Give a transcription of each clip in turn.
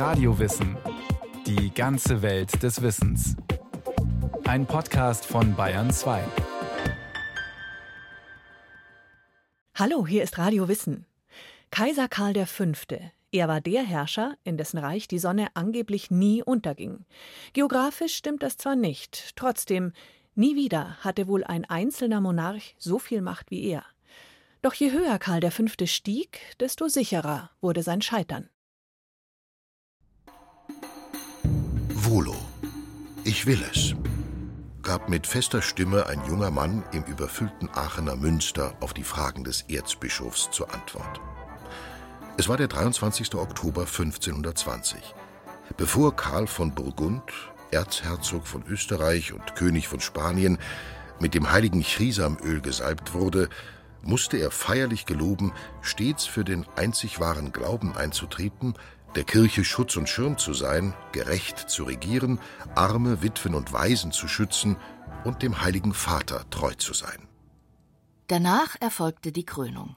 Radiowissen. Die ganze Welt des Wissens. Ein Podcast von Bayern 2. Hallo, hier ist Radio Wissen. Kaiser Karl V. Er war der Herrscher, in dessen Reich die Sonne angeblich nie unterging. Geografisch stimmt das zwar nicht, trotzdem, nie wieder hatte wohl ein einzelner Monarch so viel Macht wie er. Doch je höher Karl V. stieg, desto sicherer wurde sein Scheitern. Ich will es, gab mit fester Stimme ein junger Mann im überfüllten Aachener Münster auf die Fragen des Erzbischofs zur Antwort. Es war der 23. Oktober 1520. Bevor Karl von Burgund, Erzherzog von Österreich und König von Spanien, mit dem heiligen Chisamöl gesalbt wurde, musste er feierlich geloben, stets für den einzig wahren Glauben einzutreten, der Kirche Schutz und Schirm zu sein, gerecht zu regieren, Arme, Witwen und Waisen zu schützen und dem Heiligen Vater treu zu sein. Danach erfolgte die Krönung.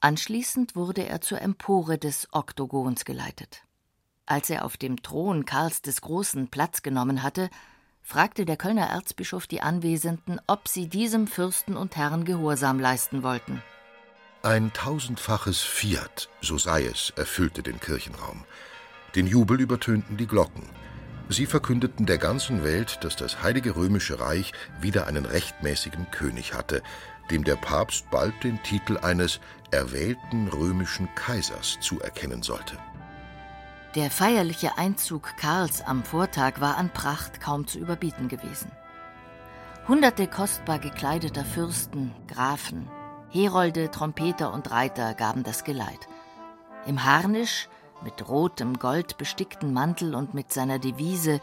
Anschließend wurde er zur Empore des Oktogons geleitet. Als er auf dem Thron Karls des Großen Platz genommen hatte, fragte der Kölner Erzbischof die Anwesenden, ob sie diesem Fürsten und Herrn Gehorsam leisten wollten. Ein tausendfaches Fiat, so sei es, erfüllte den Kirchenraum. Den Jubel übertönten die Glocken. Sie verkündeten der ganzen Welt, dass das Heilige Römische Reich wieder einen rechtmäßigen König hatte, dem der Papst bald den Titel eines erwählten römischen Kaisers zuerkennen sollte. Der feierliche Einzug Karls am Vortag war an Pracht kaum zu überbieten gewesen. Hunderte kostbar gekleideter Fürsten, Grafen, Herolde, Trompeter und Reiter gaben das Geleit. Im Harnisch, mit rotem Gold bestickten Mantel und mit seiner Devise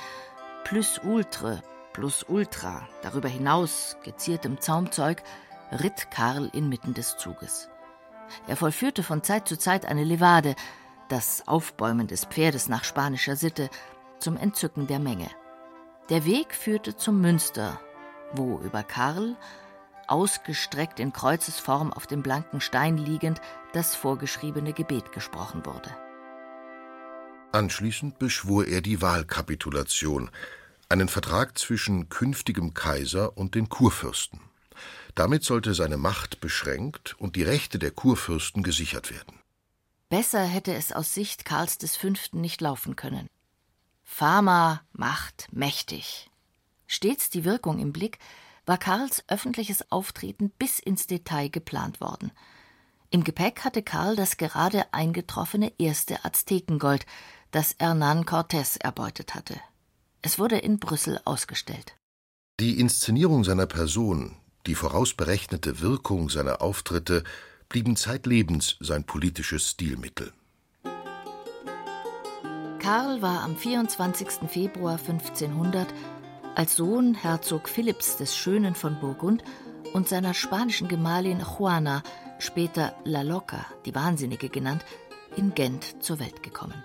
Plus ultre, plus ultra, darüber hinaus geziertem Zaumzeug, ritt Karl inmitten des Zuges. Er vollführte von Zeit zu Zeit eine Levade, das Aufbäumen des Pferdes nach spanischer Sitte, zum Entzücken der Menge. Der Weg führte zum Münster, wo über Karl ausgestreckt in Kreuzesform auf dem blanken Stein liegend, das vorgeschriebene Gebet gesprochen wurde. Anschließend beschwor er die Wahlkapitulation, einen Vertrag zwischen künftigem Kaiser und den Kurfürsten. Damit sollte seine Macht beschränkt und die Rechte der Kurfürsten gesichert werden. Besser hätte es aus Sicht Karls V. nicht laufen können. Fama, Macht, mächtig. Stets die Wirkung im Blick, war Karls öffentliches Auftreten bis ins Detail geplant worden. Im Gepäck hatte Karl das gerade eingetroffene erste Aztekengold, das Hernán Cortés erbeutet hatte. Es wurde in Brüssel ausgestellt. Die Inszenierung seiner Person, die vorausberechnete Wirkung seiner Auftritte blieben zeitlebens sein politisches Stilmittel. Karl war am 24. Februar 1500 als Sohn Herzog Philipps des Schönen von Burgund und seiner spanischen Gemahlin Juana, später La Loca, die Wahnsinnige genannt, in Gent zur Welt gekommen.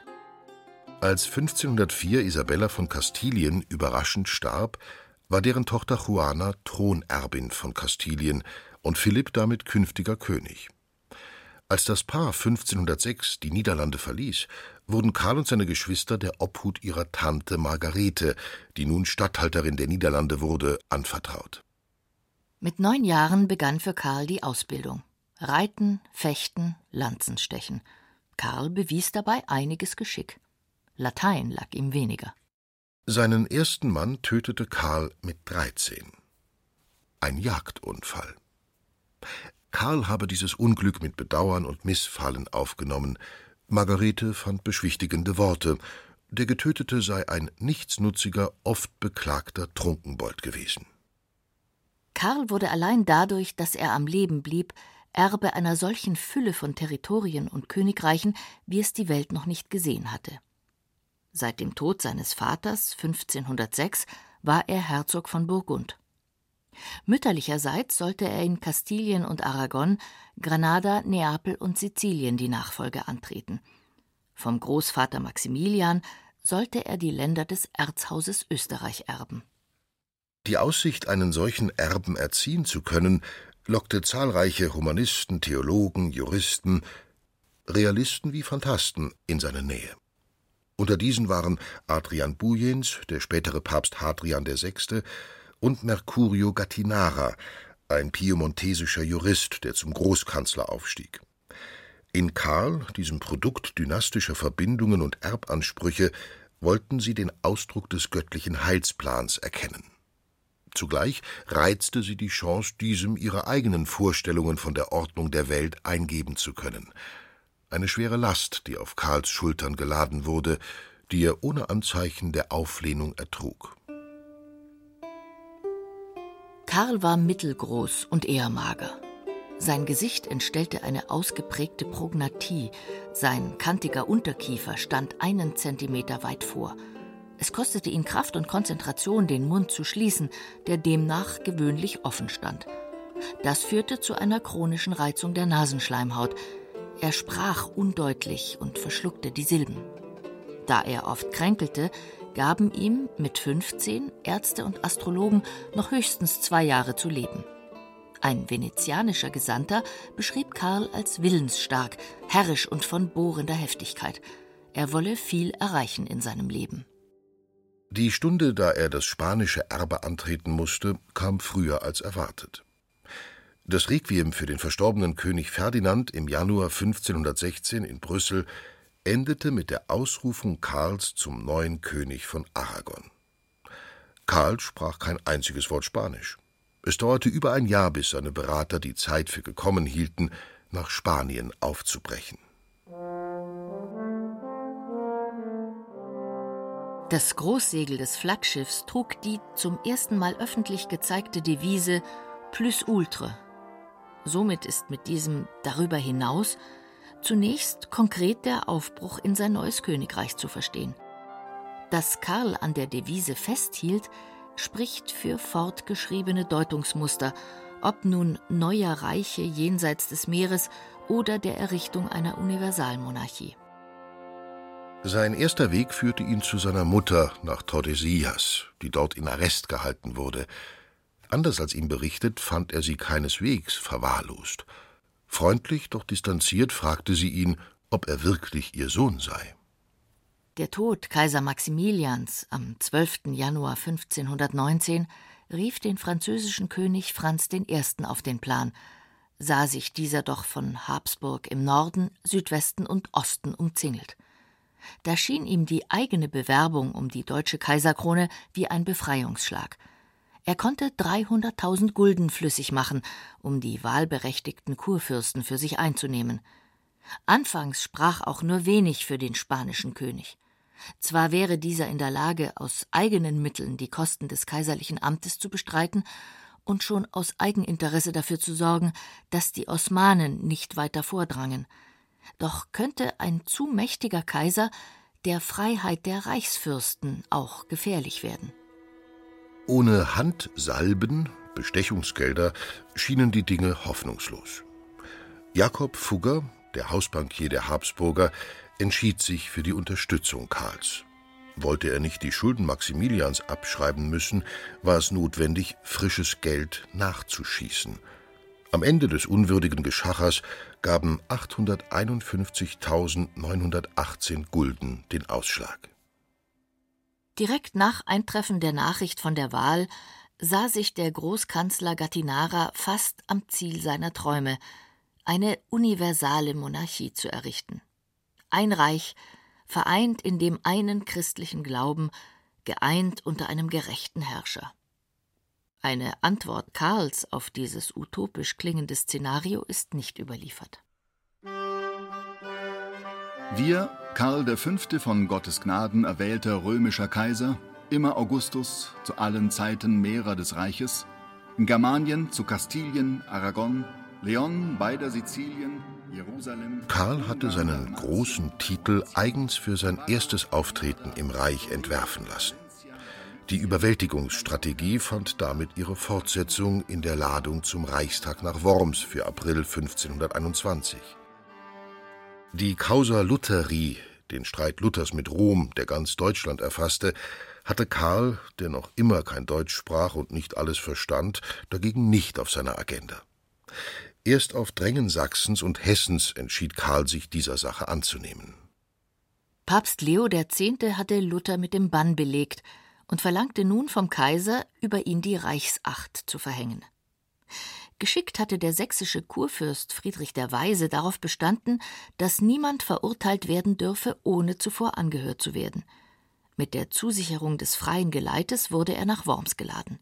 Als 1504 Isabella von Kastilien überraschend starb, war deren Tochter Juana Thronerbin von Kastilien und Philipp damit künftiger König. Als das Paar 1506 die Niederlande verließ, wurden Karl und seine Geschwister der Obhut ihrer Tante Margarete, die nun Statthalterin der Niederlande wurde, anvertraut. Mit neun Jahren begann für Karl die Ausbildung. Reiten, Fechten, Lanzenstechen. Karl bewies dabei einiges Geschick. Latein lag ihm weniger. Seinen ersten Mann tötete Karl mit 13. Ein Jagdunfall. Karl habe dieses Unglück mit Bedauern und Missfallen aufgenommen. Margarete fand beschwichtigende Worte. Der Getötete sei ein nichtsnutziger, oft beklagter Trunkenbold gewesen. Karl wurde allein dadurch, dass er am Leben blieb, Erbe einer solchen Fülle von Territorien und Königreichen, wie es die Welt noch nicht gesehen hatte. Seit dem Tod seines Vaters 1506 war er Herzog von Burgund. Mütterlicherseits sollte er in Kastilien und Aragon, Granada, Neapel und Sizilien die Nachfolge antreten. Vom Großvater Maximilian sollte er die Länder des Erzhauses Österreich erben. Die Aussicht, einen solchen Erben erziehen zu können, lockte zahlreiche Humanisten, Theologen, Juristen, Realisten wie Phantasten in seine Nähe. Unter diesen waren Adrian Bujens, der spätere Papst Hadrian VI., und Mercurio Gattinara, ein piemontesischer Jurist, der zum Großkanzler aufstieg. In Karl, diesem Produkt dynastischer Verbindungen und Erbansprüche, wollten sie den Ausdruck des göttlichen Heilsplans erkennen. Zugleich reizte sie die Chance, diesem ihre eigenen Vorstellungen von der Ordnung der Welt eingeben zu können. Eine schwere Last, die auf Karls Schultern geladen wurde, die er ohne Anzeichen der Auflehnung ertrug. Karl war mittelgroß und eher mager. Sein Gesicht entstellte eine ausgeprägte Prognathie, sein kantiger Unterkiefer stand einen Zentimeter weit vor. Es kostete ihn Kraft und Konzentration, den Mund zu schließen, der demnach gewöhnlich offen stand. Das führte zu einer chronischen Reizung der Nasenschleimhaut. Er sprach undeutlich und verschluckte die Silben. Da er oft kränkelte, gaben ihm mit 15 Ärzte und Astrologen noch höchstens zwei Jahre zu leben. Ein venezianischer Gesandter beschrieb Karl als willensstark, herrisch und von bohrender Heftigkeit. Er wolle viel erreichen in seinem Leben. Die Stunde, da er das spanische Erbe antreten musste, kam früher als erwartet. Das Requiem für den verstorbenen König Ferdinand im Januar 1516 in Brüssel endete mit der Ausrufung Karls zum neuen König von Aragon. Karl sprach kein einziges Wort Spanisch. Es dauerte über ein Jahr, bis seine Berater die Zeit für gekommen hielten, nach Spanien aufzubrechen. Das Großsegel des Flaggschiffs trug die zum ersten Mal öffentlich gezeigte Devise Plus Ultre. Somit ist mit diesem darüber hinaus Zunächst konkret der Aufbruch in sein neues Königreich zu verstehen. Dass Karl an der Devise festhielt, spricht für fortgeschriebene Deutungsmuster, ob nun neuer Reiche jenseits des Meeres oder der Errichtung einer Universalmonarchie. Sein erster Weg führte ihn zu seiner Mutter nach Tordesillas, die dort in Arrest gehalten wurde. Anders als ihm berichtet, fand er sie keineswegs verwahrlost. Freundlich, doch distanziert fragte sie ihn, ob er wirklich ihr Sohn sei. Der Tod Kaiser Maximilians am 12. Januar 1519 rief den französischen König Franz I. auf den Plan, sah sich dieser doch von Habsburg im Norden, Südwesten und Osten umzingelt. Da schien ihm die eigene Bewerbung um die deutsche Kaiserkrone wie ein Befreiungsschlag – er konnte 300.000 Gulden flüssig machen, um die wahlberechtigten Kurfürsten für sich einzunehmen. Anfangs sprach auch nur wenig für den spanischen König. Zwar wäre dieser in der Lage, aus eigenen Mitteln die Kosten des kaiserlichen Amtes zu bestreiten und schon aus Eigeninteresse dafür zu sorgen, dass die Osmanen nicht weiter vordrangen. Doch könnte ein zu mächtiger Kaiser der Freiheit der Reichsfürsten auch gefährlich werden. Ohne Handsalben, Bestechungsgelder, schienen die Dinge hoffnungslos. Jakob Fugger, der Hausbankier der Habsburger, entschied sich für die Unterstützung Karls. Wollte er nicht die Schulden Maximilians abschreiben müssen, war es notwendig, frisches Geld nachzuschießen. Am Ende des unwürdigen Geschachers gaben 851.918 Gulden den Ausschlag. Direkt nach Eintreffen der Nachricht von der Wahl sah sich der Großkanzler Gattinara fast am Ziel seiner Träume, eine universale Monarchie zu errichten. Ein Reich, vereint in dem einen christlichen Glauben, geeint unter einem gerechten Herrscher. Eine Antwort Karls auf dieses utopisch klingende Szenario ist nicht überliefert. Wir, Karl V. von Gottes Gnaden erwählter römischer Kaiser, immer Augustus, zu allen Zeiten Mehrer des Reiches, in Germanien zu Kastilien, Aragon, Leon beider Sizilien, Jerusalem. Karl hatte seinen großen Titel eigens für sein erstes Auftreten im Reich entwerfen lassen. Die Überwältigungsstrategie fand damit ihre Fortsetzung in der Ladung zum Reichstag nach Worms für April 1521. Die Causa Lutheri, den Streit Luthers mit Rom, der ganz Deutschland erfasste, hatte Karl, der noch immer kein Deutsch sprach und nicht alles verstand, dagegen nicht auf seiner Agenda. Erst auf Drängen Sachsens und Hessens entschied Karl sich dieser Sache anzunehmen. Papst Leo X. hatte Luther mit dem Bann belegt und verlangte nun vom Kaiser, über ihn die Reichsacht zu verhängen. Geschickt hatte der sächsische Kurfürst Friedrich der Weise darauf bestanden, dass niemand verurteilt werden dürfe, ohne zuvor angehört zu werden. Mit der Zusicherung des freien Geleites wurde er nach Worms geladen.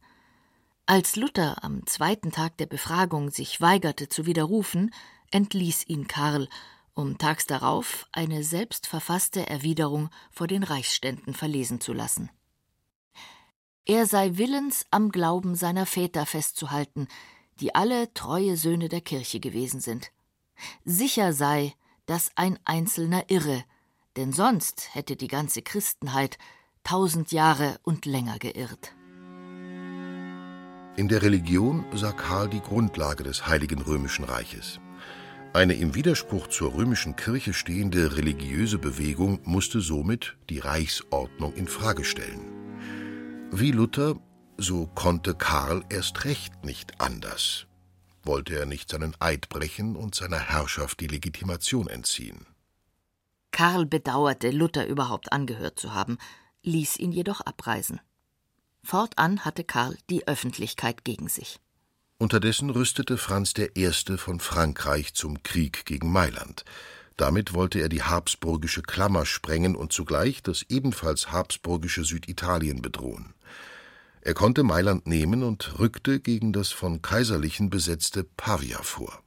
Als Luther am zweiten Tag der Befragung sich weigerte zu widerrufen, entließ ihn Karl, um tags darauf eine selbstverfasste Erwiderung vor den Reichsständen verlesen zu lassen. Er sei willens, am Glauben seiner Väter festzuhalten, die alle treue Söhne der Kirche gewesen sind. Sicher sei, dass ein Einzelner irre, denn sonst hätte die ganze Christenheit tausend Jahre und länger geirrt. In der Religion sah Karl die Grundlage des Heiligen Römischen Reiches. Eine im Widerspruch zur römischen Kirche stehende religiöse Bewegung musste somit die Reichsordnung in Frage stellen. Wie Luther so konnte Karl erst recht nicht anders. Wollte er nicht seinen Eid brechen und seiner Herrschaft die Legitimation entziehen. Karl bedauerte, Luther überhaupt angehört zu haben, ließ ihn jedoch abreisen. Fortan hatte Karl die Öffentlichkeit gegen sich. Unterdessen rüstete Franz I. von Frankreich zum Krieg gegen Mailand. Damit wollte er die habsburgische Klammer sprengen und zugleich das ebenfalls habsburgische Süditalien bedrohen. Er konnte Mailand nehmen und rückte gegen das von Kaiserlichen besetzte Pavia vor.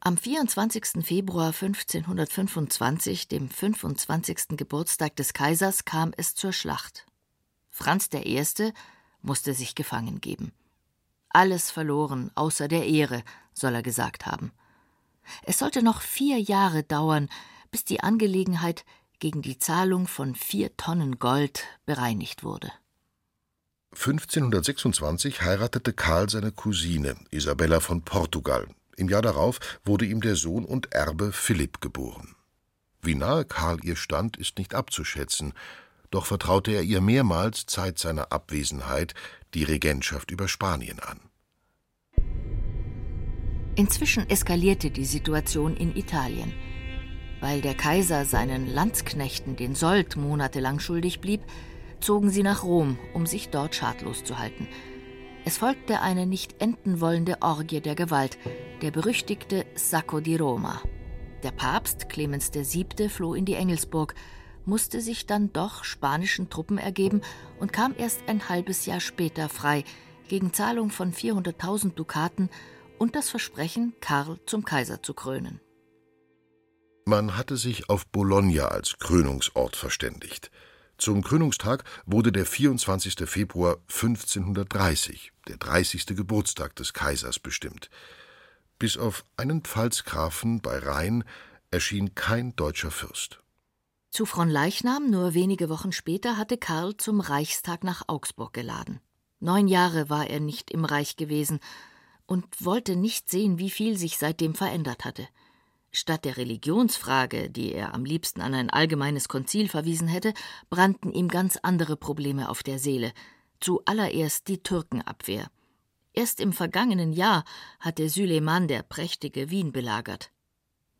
Am 24. Februar 1525, dem 25. Geburtstag des Kaisers, kam es zur Schlacht. Franz I. musste sich gefangen geben. Alles verloren, außer der Ehre, soll er gesagt haben. Es sollte noch vier Jahre dauern, bis die Angelegenheit gegen die Zahlung von vier Tonnen Gold bereinigt wurde. 1526 heiratete Karl seine Cousine Isabella von Portugal. Im Jahr darauf wurde ihm der Sohn und Erbe Philipp geboren. Wie nahe Karl ihr stand, ist nicht abzuschätzen, doch vertraute er ihr mehrmals Zeit seiner Abwesenheit die Regentschaft über Spanien an. Inzwischen eskalierte die Situation in Italien. Weil der Kaiser seinen Landsknechten den Sold monatelang schuldig blieb, zogen sie nach Rom, um sich dort schadlos zu halten. Es folgte eine nicht enden wollende Orgie der Gewalt, der berüchtigte Sacco di Roma. Der Papst Clemens VII. floh in die Engelsburg, musste sich dann doch spanischen Truppen ergeben und kam erst ein halbes Jahr später frei, gegen Zahlung von 400.000 Dukaten und das Versprechen, Karl zum Kaiser zu krönen. Man hatte sich auf Bologna als Krönungsort verständigt. Zum Krönungstag wurde der 24. Februar 1530, der 30. Geburtstag des Kaisers, bestimmt. Bis auf einen Pfalzgrafen bei Rhein erschien kein deutscher Fürst. Zu Fronleichnam, nur wenige Wochen später, hatte Karl zum Reichstag nach Augsburg geladen. Neun Jahre war er nicht im Reich gewesen und wollte nicht sehen, wie viel sich seitdem verändert hatte. Statt der Religionsfrage, die er am liebsten an ein allgemeines Konzil verwiesen hätte, brannten ihm ganz andere Probleme auf der Seele. Zuallererst die Türkenabwehr. Erst im vergangenen Jahr hatte Süleyman der prächtige Wien belagert.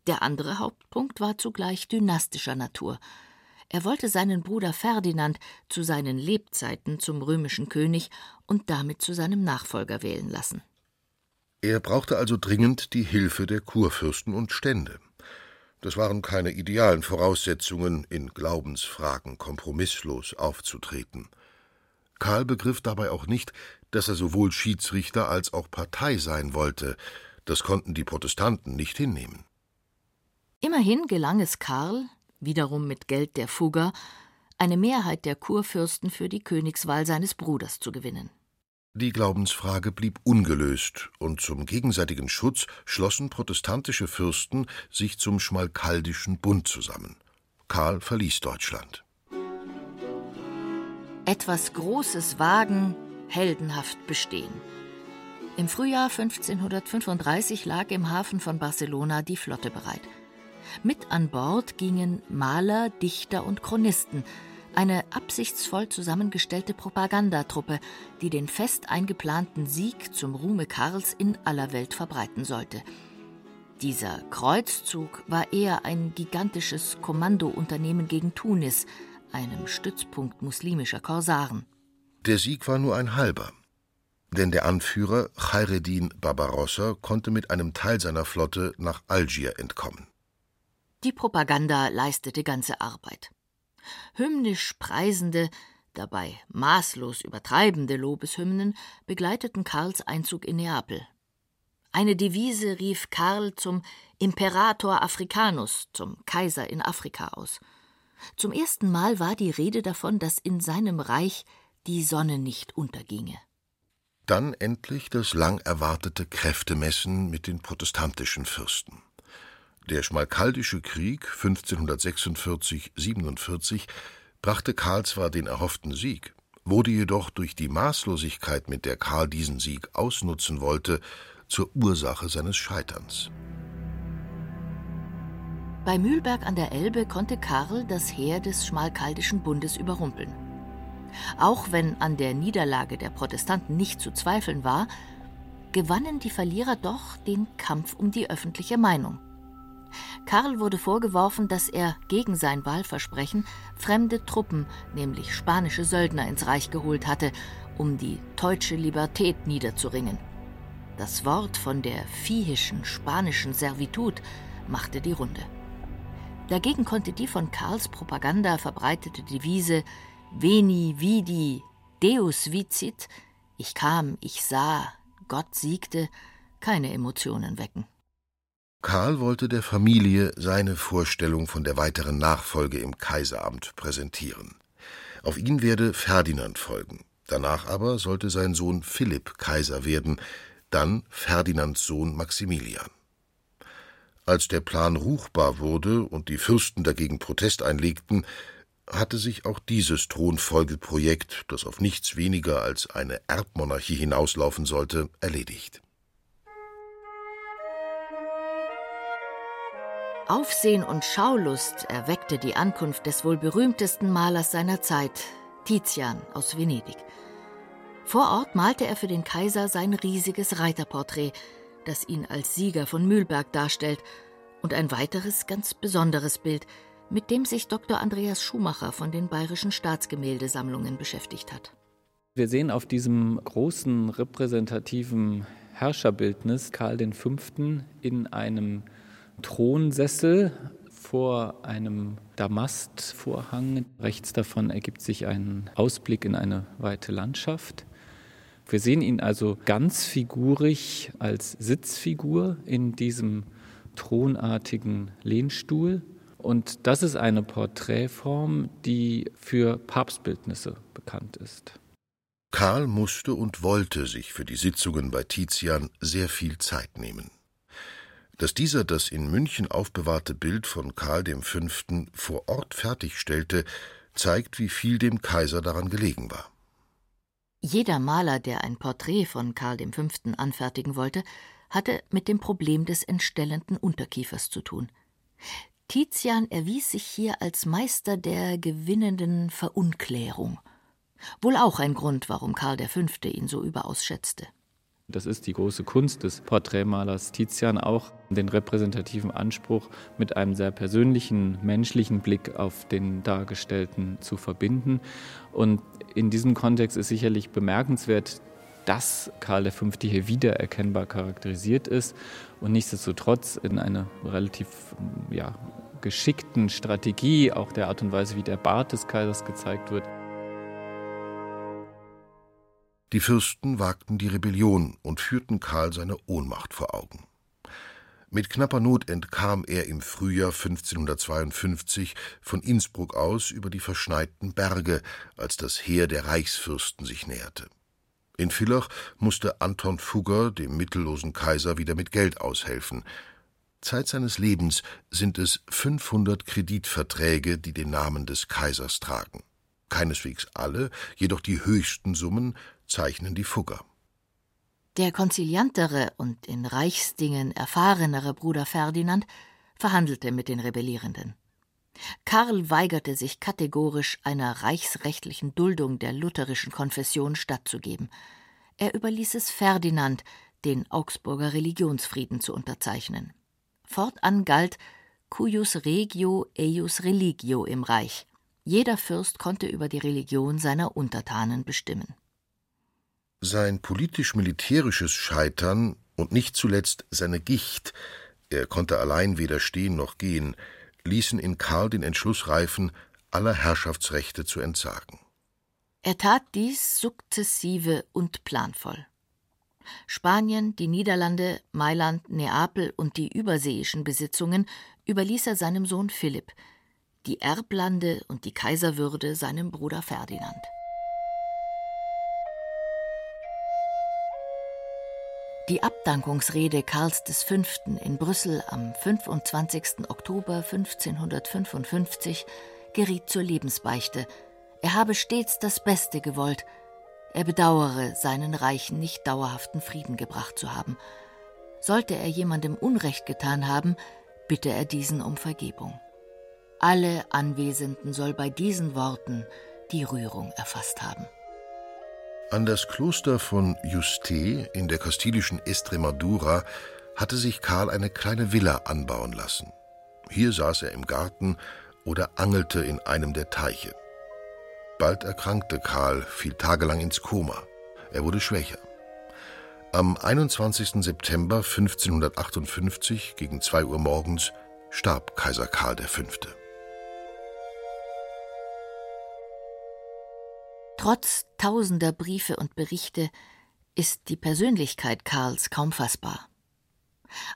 Der andere Hauptpunkt war zugleich dynastischer Natur. Er wollte seinen Bruder Ferdinand zu seinen Lebzeiten zum römischen König und damit zu seinem Nachfolger wählen lassen. Er brauchte also dringend die Hilfe der Kurfürsten und Stände. Das waren keine idealen Voraussetzungen, in Glaubensfragen kompromisslos aufzutreten. Karl begriff dabei auch nicht, dass er sowohl Schiedsrichter als auch Partei sein wollte. Das konnten die Protestanten nicht hinnehmen. Immerhin gelang es Karl, wiederum mit Geld der Fugger, eine Mehrheit der Kurfürsten für die Königswahl seines Bruders zu gewinnen. Die Glaubensfrage blieb ungelöst, und zum gegenseitigen Schutz schlossen protestantische Fürsten sich zum Schmalkaldischen Bund zusammen. Karl verließ Deutschland. Etwas Großes wagen, heldenhaft bestehen. Im Frühjahr 1535 lag im Hafen von Barcelona die Flotte bereit. Mit an Bord gingen Maler, Dichter und Chronisten, eine absichtsvoll zusammengestellte Propagandatruppe, die den fest eingeplanten Sieg zum Ruhme Karls in aller Welt verbreiten sollte. Dieser Kreuzzug war eher ein gigantisches Kommandounternehmen gegen Tunis, einem Stützpunkt muslimischer Korsaren. Der Sieg war nur ein halber. Denn der Anführer Khaireddin Barbarossa konnte mit einem Teil seiner Flotte nach Algier entkommen. Die Propaganda leistete ganze Arbeit. Hymnisch preisende, dabei maßlos übertreibende Lobeshymnen begleiteten Karls Einzug in Neapel. Eine Devise rief Karl zum Imperator Africanus, zum Kaiser in Afrika aus. Zum ersten Mal war die Rede davon, dass in seinem Reich die Sonne nicht unterginge. Dann endlich das lang erwartete Kräftemessen mit den protestantischen Fürsten. Der Schmalkaldische Krieg 1546-47 brachte Karl zwar den erhofften Sieg, wurde jedoch durch die Maßlosigkeit, mit der Karl diesen Sieg ausnutzen wollte, zur Ursache seines Scheiterns. Bei Mühlberg an der Elbe konnte Karl das Heer des Schmalkaldischen Bundes überrumpeln. Auch wenn an der Niederlage der Protestanten nicht zu zweifeln war, gewannen die Verlierer doch den Kampf um die öffentliche Meinung. Karl wurde vorgeworfen, dass er gegen sein Wahlversprechen fremde Truppen, nämlich spanische Söldner, ins Reich geholt hatte, um die deutsche Libertät niederzuringen. Das Wort von der viehischen spanischen Servitut machte die Runde. Dagegen konnte die von Karls Propaganda verbreitete Devise Veni, vidi, Deus vicit, ich kam, ich sah, Gott siegte, keine Emotionen wecken. Karl wollte der Familie seine Vorstellung von der weiteren Nachfolge im Kaiseramt präsentieren. Auf ihn werde Ferdinand folgen. Danach aber sollte sein Sohn Philipp Kaiser werden, dann Ferdinands Sohn Maximilian. Als der Plan ruchbar wurde und die Fürsten dagegen Protest einlegten, hatte sich auch dieses Thronfolgeprojekt, das auf nichts weniger als eine Erbmonarchie hinauslaufen sollte, erledigt. Aufsehen und Schaulust erweckte die Ankunft des wohl berühmtesten Malers seiner Zeit, Tizian aus Venedig. Vor Ort malte er für den Kaiser sein riesiges Reiterporträt, das ihn als Sieger von Mühlberg darstellt, und ein weiteres ganz besonderes Bild, mit dem sich Dr. Andreas Schumacher von den Bayerischen Staatsgemäldesammlungen beschäftigt hat. Wir sehen auf diesem großen repräsentativen Herrscherbildnis Karl V. in einem Thronsessel vor einem Damastvorhang. Rechts davon ergibt sich ein Ausblick in eine weite Landschaft. Wir sehen ihn also ganz figurig als Sitzfigur in diesem thronartigen Lehnstuhl. Und das ist eine Porträtform, die für Papstbildnisse bekannt ist. Karl musste und wollte sich für die Sitzungen bei Tizian sehr viel Zeit nehmen. Dass dieser das in München aufbewahrte Bild von Karl V. vor Ort fertigstellte, zeigt, wie viel dem Kaiser daran gelegen war. Jeder Maler, der ein Porträt von Karl V. anfertigen wollte, hatte mit dem Problem des entstellenden Unterkiefers zu tun. Tizian erwies sich hier als Meister der gewinnenden Verunklärung. Wohl auch ein Grund, warum Karl V. ihn so überaus schätzte. Das ist die große Kunst des Porträtmalers Tizian, auch den repräsentativen Anspruch mit einem sehr persönlichen, menschlichen Blick auf den Dargestellten zu verbinden. Und in diesem Kontext ist sicherlich bemerkenswert, dass Karl V. hier wiedererkennbar charakterisiert ist und nichtsdestotrotz in einer relativ ja, geschickten Strategie, auch der Art und Weise, wie der Bart des Kaisers gezeigt wird, die Fürsten wagten die Rebellion und führten Karl seine Ohnmacht vor Augen. Mit knapper Not entkam er im Frühjahr 1552 von Innsbruck aus über die verschneiten Berge, als das Heer der Reichsfürsten sich näherte. In Villach musste Anton Fugger dem mittellosen Kaiser wieder mit Geld aushelfen. Zeit seines Lebens sind es 500 Kreditverträge, die den Namen des Kaisers tragen. Keineswegs alle, jedoch die höchsten Summen zeichnen die Fugger. Der konziliantere und in Reichsdingen erfahrenere Bruder Ferdinand verhandelte mit den Rebellierenden. Karl weigerte sich kategorisch, einer reichsrechtlichen Duldung der lutherischen Konfession stattzugeben. Er überließ es Ferdinand, den Augsburger Religionsfrieden zu unterzeichnen. Fortan galt cuius regio eius religio im Reich. Jeder Fürst konnte über die Religion seiner Untertanen bestimmen. Sein politisch-militärisches Scheitern und nicht zuletzt seine Gicht, er konnte allein weder stehen noch gehen, ließen in Karl den Entschluss reifen, aller Herrschaftsrechte zu entsagen. Er tat dies sukzessive und planvoll. Spanien, die Niederlande, Mailand, Neapel und die überseeischen Besitzungen überließ er seinem Sohn Philipp, die Erblande und die Kaiserwürde seinem Bruder Ferdinand. Die Abdankungsrede Karls V. in Brüssel am 25. Oktober 1555 geriet zur Lebensbeichte. Er habe stets das Beste gewollt. Er bedauere, seinen Reichen nicht dauerhaften Frieden gebracht zu haben. Sollte er jemandem Unrecht getan haben, bitte er diesen um Vergebung. Alle Anwesenden soll bei diesen Worten die Rührung erfasst haben. An das Kloster von Juste in der kastilischen Estremadura hatte sich Karl eine kleine Villa anbauen lassen. Hier saß er im Garten oder angelte in einem der Teiche. Bald erkrankte Karl, fiel tagelang ins Koma. Er wurde schwächer. Am 21. September 1558 gegen zwei Uhr morgens starb Kaiser Karl V. Trotz tausender Briefe und Berichte ist die Persönlichkeit Karls kaum fassbar.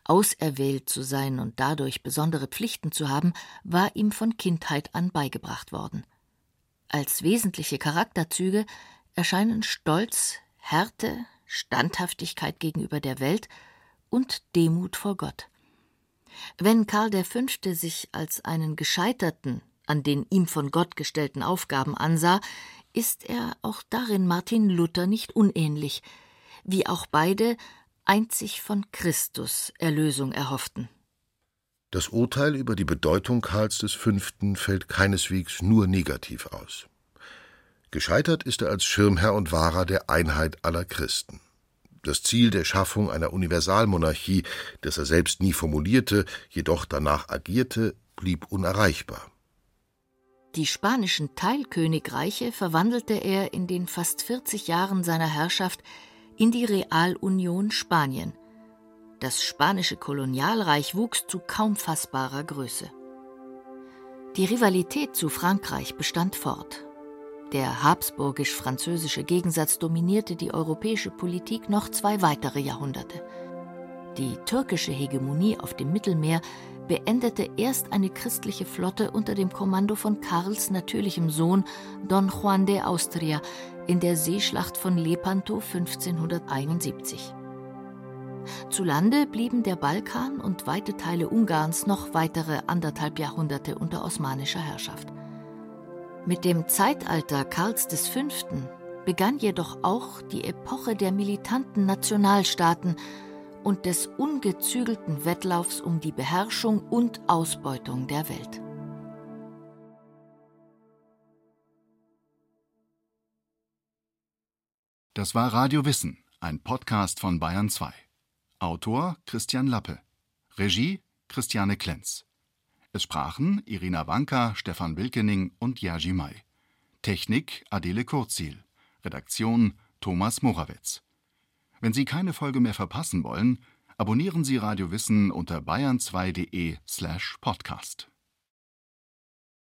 Auserwählt zu sein und dadurch besondere Pflichten zu haben, war ihm von Kindheit an beigebracht worden. Als wesentliche Charakterzüge erscheinen Stolz, Härte, Standhaftigkeit gegenüber der Welt und Demut vor Gott. Wenn Karl V. sich als einen Gescheiterten an den ihm von Gott gestellten Aufgaben ansah, ist er auch darin Martin Luther nicht unähnlich, wie auch beide einzig von Christus Erlösung erhofften. Das Urteil über die Bedeutung Karls V. fällt keineswegs nur negativ aus. Gescheitert ist er als Schirmherr und Wahrer der Einheit aller Christen. Das Ziel der Schaffung einer Universalmonarchie, das er selbst nie formulierte, jedoch danach agierte, blieb unerreichbar. Die spanischen Teilkönigreiche verwandelte er in den fast 40 Jahren seiner Herrschaft in die Realunion Spanien. Das spanische Kolonialreich wuchs zu kaum fassbarer Größe. Die Rivalität zu Frankreich bestand fort. Der habsburgisch-französische Gegensatz dominierte die europäische Politik noch zwei weitere Jahrhunderte. Die türkische Hegemonie auf dem Mittelmeer beendete erst eine christliche Flotte unter dem Kommando von Karls natürlichem Sohn Don Juan de Austria in der Seeschlacht von Lepanto 1571. Zu Lande blieben der Balkan und weite Teile Ungarns noch weitere anderthalb Jahrhunderte unter osmanischer Herrschaft. Mit dem Zeitalter Karls V. begann jedoch auch die Epoche der militanten Nationalstaaten, und des ungezügelten Wettlaufs um die Beherrschung und Ausbeutung der Welt. Das war Radio Wissen, ein Podcast von Bayern 2. Autor Christian Lappe. Regie Christiane Klenz. Es sprachen Irina Wanka, Stefan Wilkening und Jerzy May. Technik Adele Kurzil. Redaktion Thomas Morawetz. Wenn Sie keine Folge mehr verpassen wollen, abonnieren Sie Radio Wissen unter bayern2.de slash podcast.